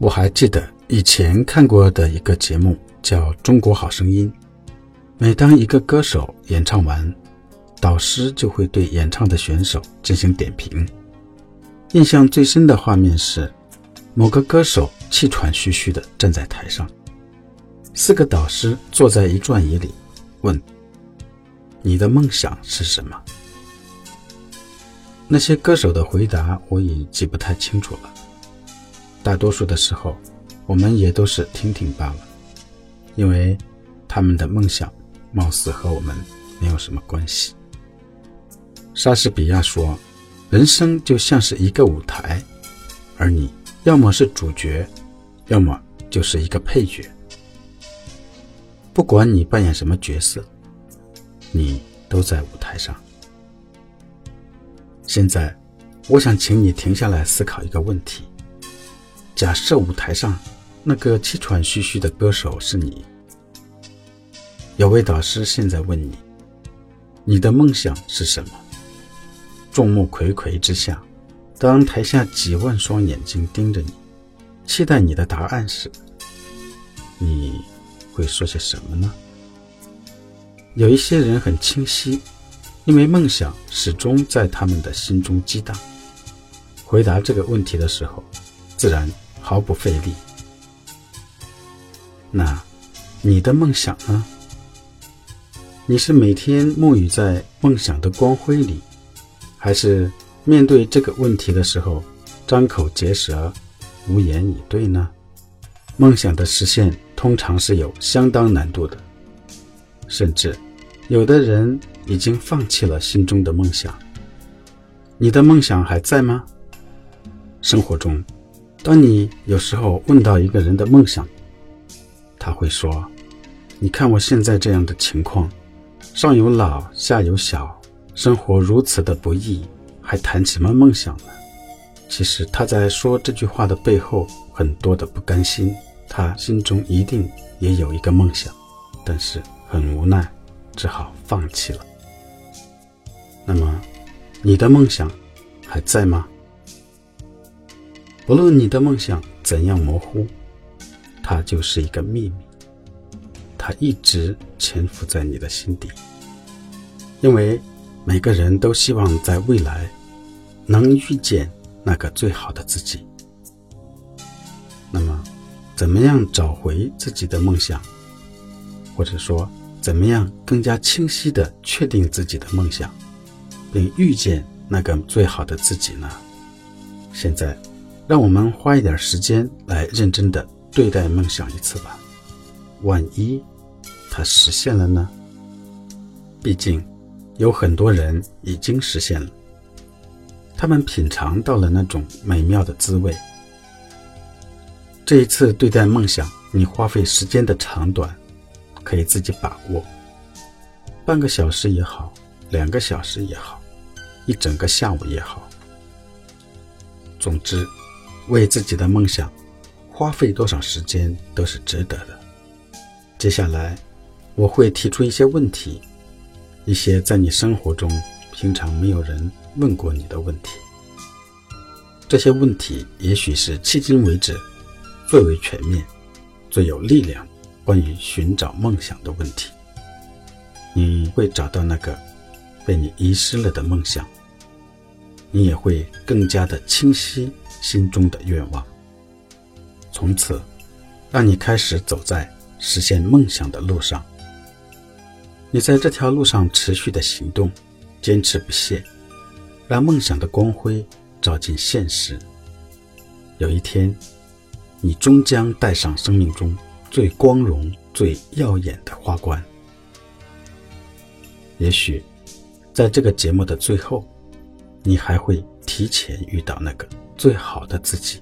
我还记得以前看过的一个节目，叫《中国好声音》。每当一个歌手演唱完，导师就会对演唱的选手进行点评。印象最深的画面是，某个歌手气喘吁吁地站在台上，四个导师坐在一转椅里，问：“你的梦想是什么？”那些歌手的回答我已记不太清楚了。大多数的时候，我们也都是听听罢了，因为他们的梦想貌似和我们没有什么关系。莎士比亚说：“人生就像是一个舞台，而你要么是主角，要么就是一个配角。不管你扮演什么角色，你都在舞台上。”现在，我想请你停下来思考一个问题：假设舞台上那个气喘吁吁的歌手是你，有位导师现在问你，你的梦想是什么？众目睽睽之下，当台下几万双眼睛盯着你，期待你的答案时，你会说些什么呢？有一些人很清晰。因为梦想始终在他们的心中激荡，回答这个问题的时候，自然毫不费力。那，你的梦想呢？你是每天沐浴在梦想的光辉里，还是面对这个问题的时候张口结舌，无言以对呢？梦想的实现通常是有相当难度的，甚至有的人。已经放弃了心中的梦想，你的梦想还在吗？生活中，当你有时候问到一个人的梦想，他会说：“你看我现在这样的情况，上有老下有小，生活如此的不易，还谈什么梦想呢？”其实他在说这句话的背后，很多的不甘心，他心中一定也有一个梦想，但是很无奈，只好放弃了。那么，你的梦想还在吗？不论你的梦想怎样模糊，它就是一个秘密，它一直潜伏在你的心底。因为每个人都希望在未来能遇见那个最好的自己。那么，怎么样找回自己的梦想，或者说，怎么样更加清晰的确定自己的梦想？并遇见那个最好的自己呢？现在，让我们花一点时间来认真的对待梦想一次吧。万一它实现了呢？毕竟，有很多人已经实现了，他们品尝到了那种美妙的滋味。这一次对待梦想，你花费时间的长短，可以自己把握，半个小时也好，两个小时也好。一整个下午也好，总之，为自己的梦想花费多少时间都是值得的。接下来，我会提出一些问题，一些在你生活中平常没有人问过你的问题。这些问题也许是迄今为止最为全面、最有力量关于寻找梦想的问题。你会找到那个被你遗失了的梦想。你也会更加的清晰心中的愿望，从此，让你开始走在实现梦想的路上。你在这条路上持续的行动，坚持不懈，让梦想的光辉照进现实。有一天，你终将戴上生命中最光荣、最耀眼的花冠。也许，在这个节目的最后。你还会提前遇到那个最好的自己。